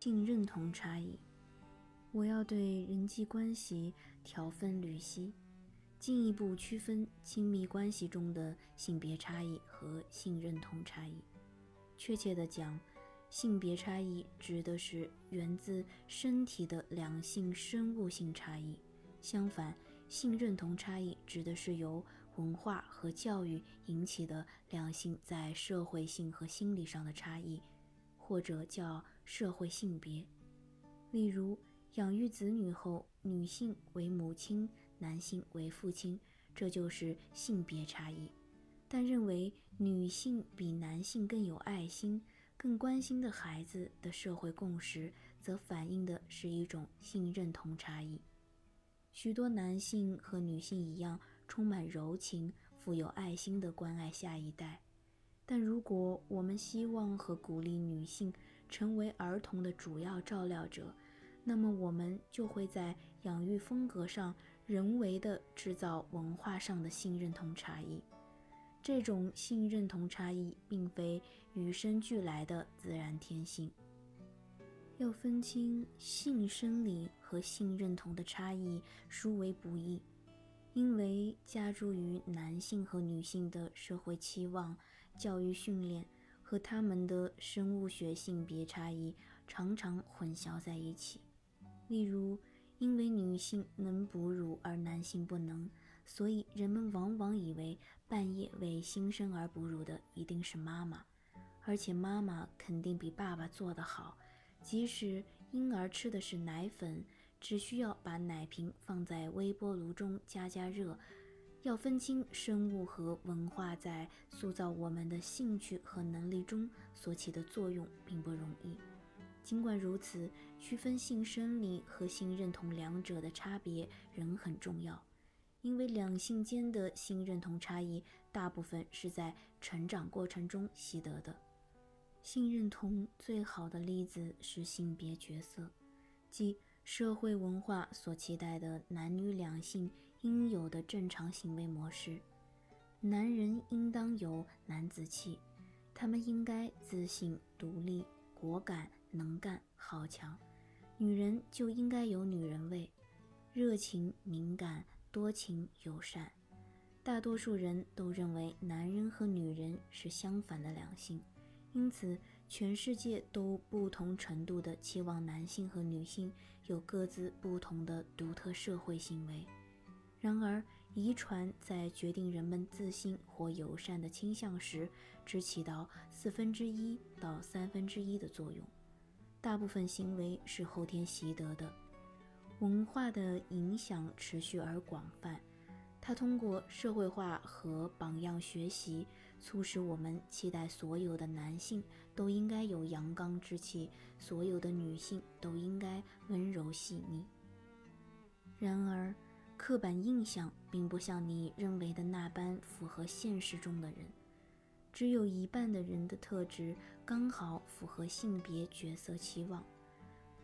性认同差异。我要对人际关系条分缕析，进一步区分亲密关系中的性别差异和性认同差异。确切地讲，性别差异指的是源自身体的两性生物性差异，相反，性认同差异指的是由文化和教育引起的两性在社会性和心理上的差异，或者叫社会性别。例如，养育子女后，女性为母亲，男性为父亲，这就是性别差异。但认为女性比男性更有爱心、更关心的孩子的社会共识，则反映的是一种性认同差异。许多男性和女性一样，充满柔情、富有爱心的关爱下一代。但如果我们希望和鼓励女性成为儿童的主要照料者，那么我们就会在养育风格上人为地制造文化上的性认同差异。这种性认同差异并非与生俱来的自然天性。要分清性生理和性认同的差异，殊为不易，因为加诸于男性和女性的社会期望、教育训练和他们的生物学性别差异常常混淆在一起。例如，因为女性能哺乳而男性不能。所以人们往往以为半夜为新生儿哺乳的一定是妈妈，而且妈妈肯定比爸爸做得好。即使婴儿吃的是奶粉，只需要把奶瓶放在微波炉中加加热。要分清生物和文化在塑造我们的兴趣和能力中所起的作用，并不容易。尽管如此，区分性生理和性认同两者的差别仍很重要。因为两性间的性认同差异大部分是在成长过程中习得的。性认同最好的例子是性别角色，即社会文化所期待的男女两性应有的正常行为模式。男人应当有男子气，他们应该自信、独立、果敢、能干、好强；女人就应该有女人味，热情、敏感。多情友善，大多数人都认为男人和女人是相反的两性，因此全世界都不同程度地期望男性和女性有各自不同的独特社会行为。然而，遗传在决定人们自信或友善的倾向时，只起到四分之一到三分之一的作用，大部分行为是后天习得的。文化的影响持续而广泛，它通过社会化和榜样学习，促使我们期待所有的男性都应该有阳刚之气，所有的女性都应该温柔细腻。然而，刻板印象并不像你认为的那般符合现实中的人，只有一半的人的特质刚好符合性别角色期望。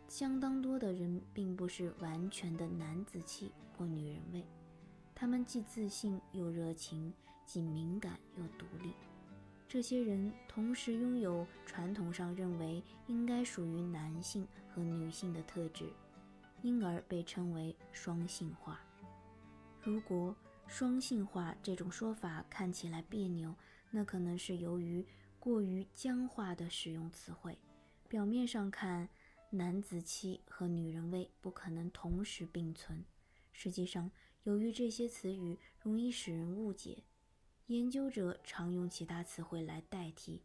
相当多的人并不是完全的男子气或女人味，他们既自信又热情，既敏感又独立。这些人同时拥有传统上认为应该属于男性和女性的特质，因而被称为双性化。如果双性化这种说法看起来别扭，那可能是由于过于僵化的使用词汇。表面上看。男子气和女人味不可能同时并存。实际上，由于这些词语容易使人误解，研究者常用其他词汇来代替，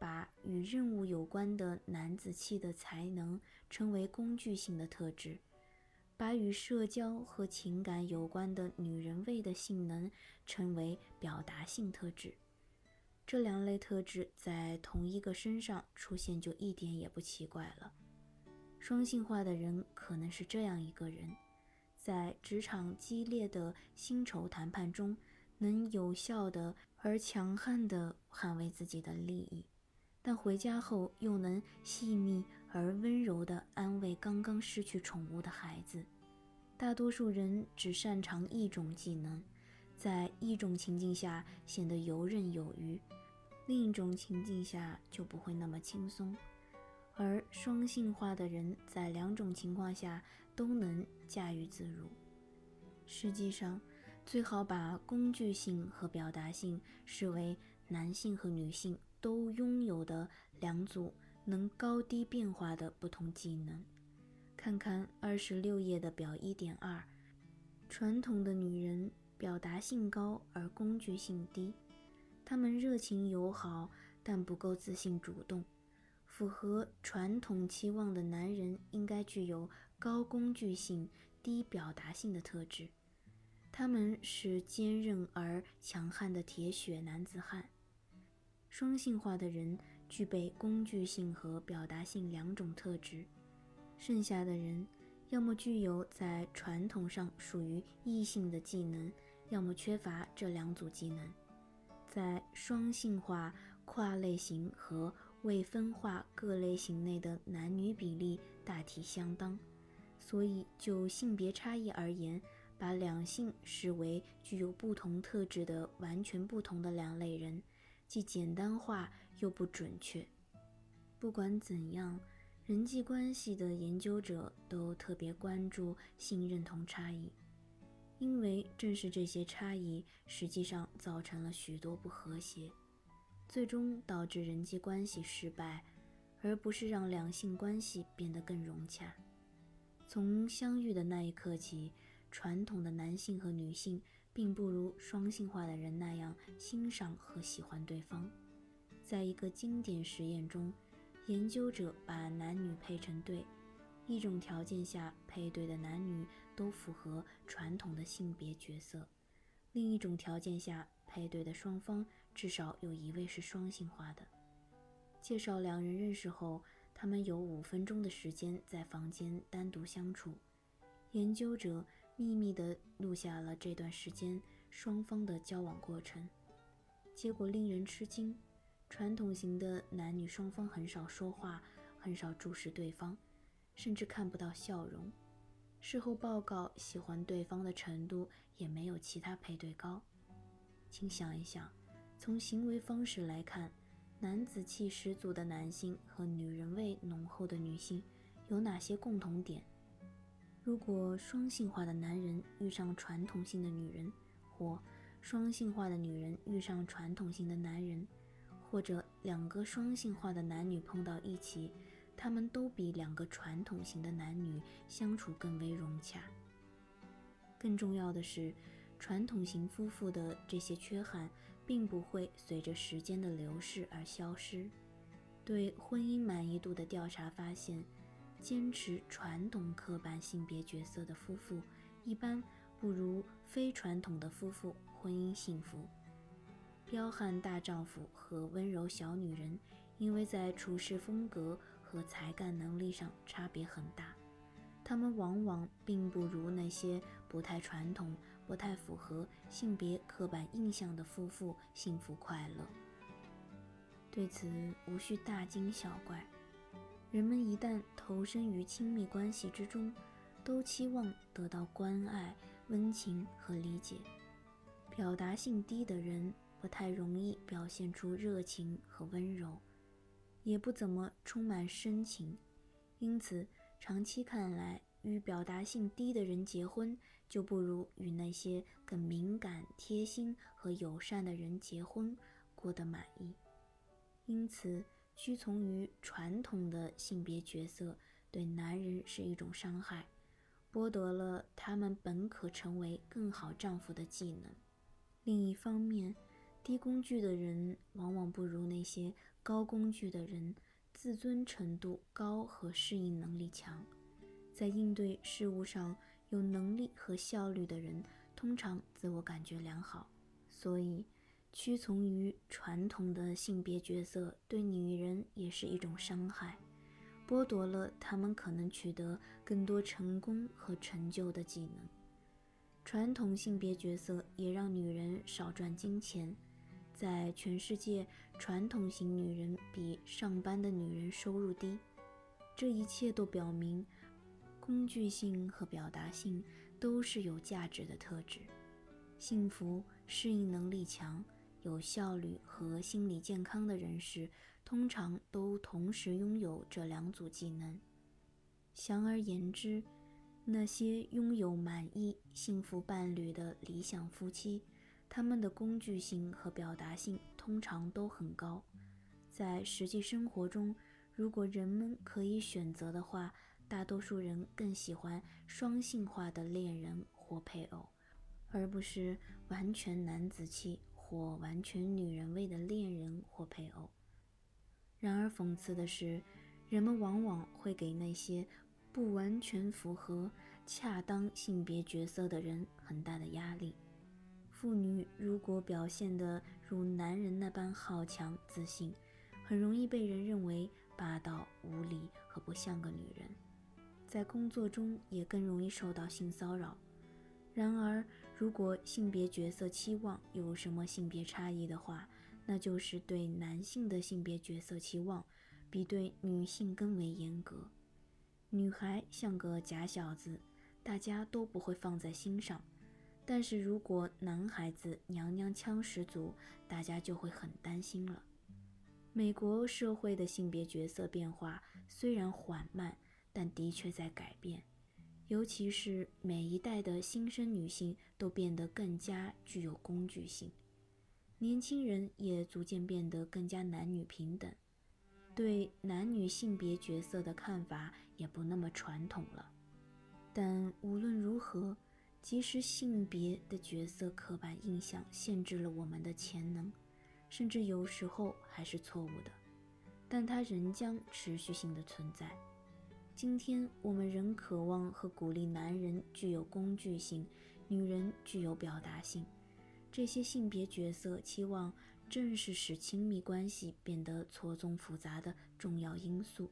把与任务有关的男子气的才能称为工具性的特质，把与社交和情感有关的女人味的性能称为表达性特质。这两类特质在同一个身上出现，就一点也不奇怪了。双性化的人可能是这样一个人，在职场激烈的薪酬谈判中，能有效的而强悍地捍卫自己的利益，但回家后又能细腻而温柔地安慰刚刚失去宠物的孩子。大多数人只擅长一种技能，在一种情境下显得游刃有余，另一种情境下就不会那么轻松。而双性化的人在两种情况下都能驾驭自如。实际上，最好把工具性和表达性视为男性和女性都拥有的两组能高低变化的不同技能。看看二十六页的表一点二，传统的女人表达性高而工具性低，她们热情友好，但不够自信主动。符合传统期望的男人应该具有高工具性、低表达性的特质。他们是坚韧而强悍的铁血男子汉。双性化的人具备工具性和表达性两种特质，剩下的人要么具有在传统上属于异性的技能，要么缺乏这两组技能。在双性化跨类型和未分化各类型内的男女比例大体相当，所以就性别差异而言。把两性视为具有不同特质的完全不同的两类人，既简单化又不准确。不管怎样，人际关系的研究者都特别关注性认同差异，因为正是这些差异实际上造成了许多不和谐，最终导致人际关系失败，而不是让两性关系变得更融洽。从相遇的那一刻起。传统的男性和女性并不如双性化的人那样欣赏和喜欢对方。在一个经典实验中，研究者把男女配成对，一种条件下配对的男女都符合传统的性别角色，另一种条件下配对的双方至少有一位是双性化的。介绍两人认识后，他们有五分钟的时间在房间单独相处。研究者。秘密地录下了这段时间双方的交往过程，结果令人吃惊。传统型的男女双方很少说话，很少注视对方，甚至看不到笑容。事后报告喜欢对方的程度也没有其他配对高。请想一想，从行为方式来看，男子气十足的男性和女人味浓厚的女性有哪些共同点？如果双性化的男人遇上传统性的女人，或双性化的女人遇上传统性的男人，或者两个双性化的男女碰到一起，他们都比两个传统型的男女相处更为融洽。更重要的是，传统型夫妇的这些缺憾并不会随着时间的流逝而消失。对婚姻满意度的调查发现。坚持传统刻板性别角色的夫妇，一般不如非传统的夫妇婚姻幸福。彪悍大丈夫和温柔小女人，因为在处事风格和才干能力上差别很大，他们往往并不如那些不太传统、不太符合性别刻板印象的夫妇幸福快乐。对此无需大惊小怪。人们一旦投身于亲密关系之中，都期望得到关爱、温情和理解。表达性低的人不太容易表现出热情和温柔，也不怎么充满深情。因此，长期看来，与表达性低的人结婚，就不如与那些更敏感、贴心和友善的人结婚过得满意。因此。屈从于传统的性别角色，对男人是一种伤害，剥夺了他们本可成为更好丈夫的技能。另一方面，低工具的人往往不如那些高工具的人自尊程度高和适应能力强，在应对事物上有能力和效率的人通常自我感觉良好，所以。屈从于传统的性别角色，对女人也是一种伤害，剥夺了她们可能取得更多成功和成就的技能。传统性别角色也让女人少赚金钱，在全世界，传统型女人比上班的女人收入低。这一切都表明，工具性和表达性都是有价值的特质。幸福、适应能力强。有效率和心理健康的人士，通常都同时拥有这两组技能。详而言之，那些拥有满意、幸福伴侣的理想夫妻，他们的工具性和表达性通常都很高。在实际生活中，如果人们可以选择的话，大多数人更喜欢双性化的恋人或配偶，而不是完全男子气或完全女人味的恋人或配偶。然而，讽刺的是，人们往往会给那些不完全符合恰当性别角色的人很大的压力。妇女如果表现得如男人那般好强、自信，很容易被人认为霸道、无理和不像个女人。在工作中也更容易受到性骚扰。然而，如果性别角色期望有什么性别差异的话，那就是对男性的性别角色期望比对女性更为严格。女孩像个假小子，大家都不会放在心上；但是如果男孩子娘娘腔十足，大家就会很担心了。美国社会的性别角色变化虽然缓慢，但的确在改变，尤其是每一代的新生女性都变得更加具有工具性。年轻人也逐渐变得更加男女平等，对男女性别角色的看法也不那么传统了。但无论如何，即使性别的角色刻板印象限制了我们的潜能，甚至有时候还是错误的，但它仍将持续性的存在。今天我们仍渴望和鼓励男人具有工具性，女人具有表达性。这些性别角色期望正是使亲密关系变得错综复杂的重要因素。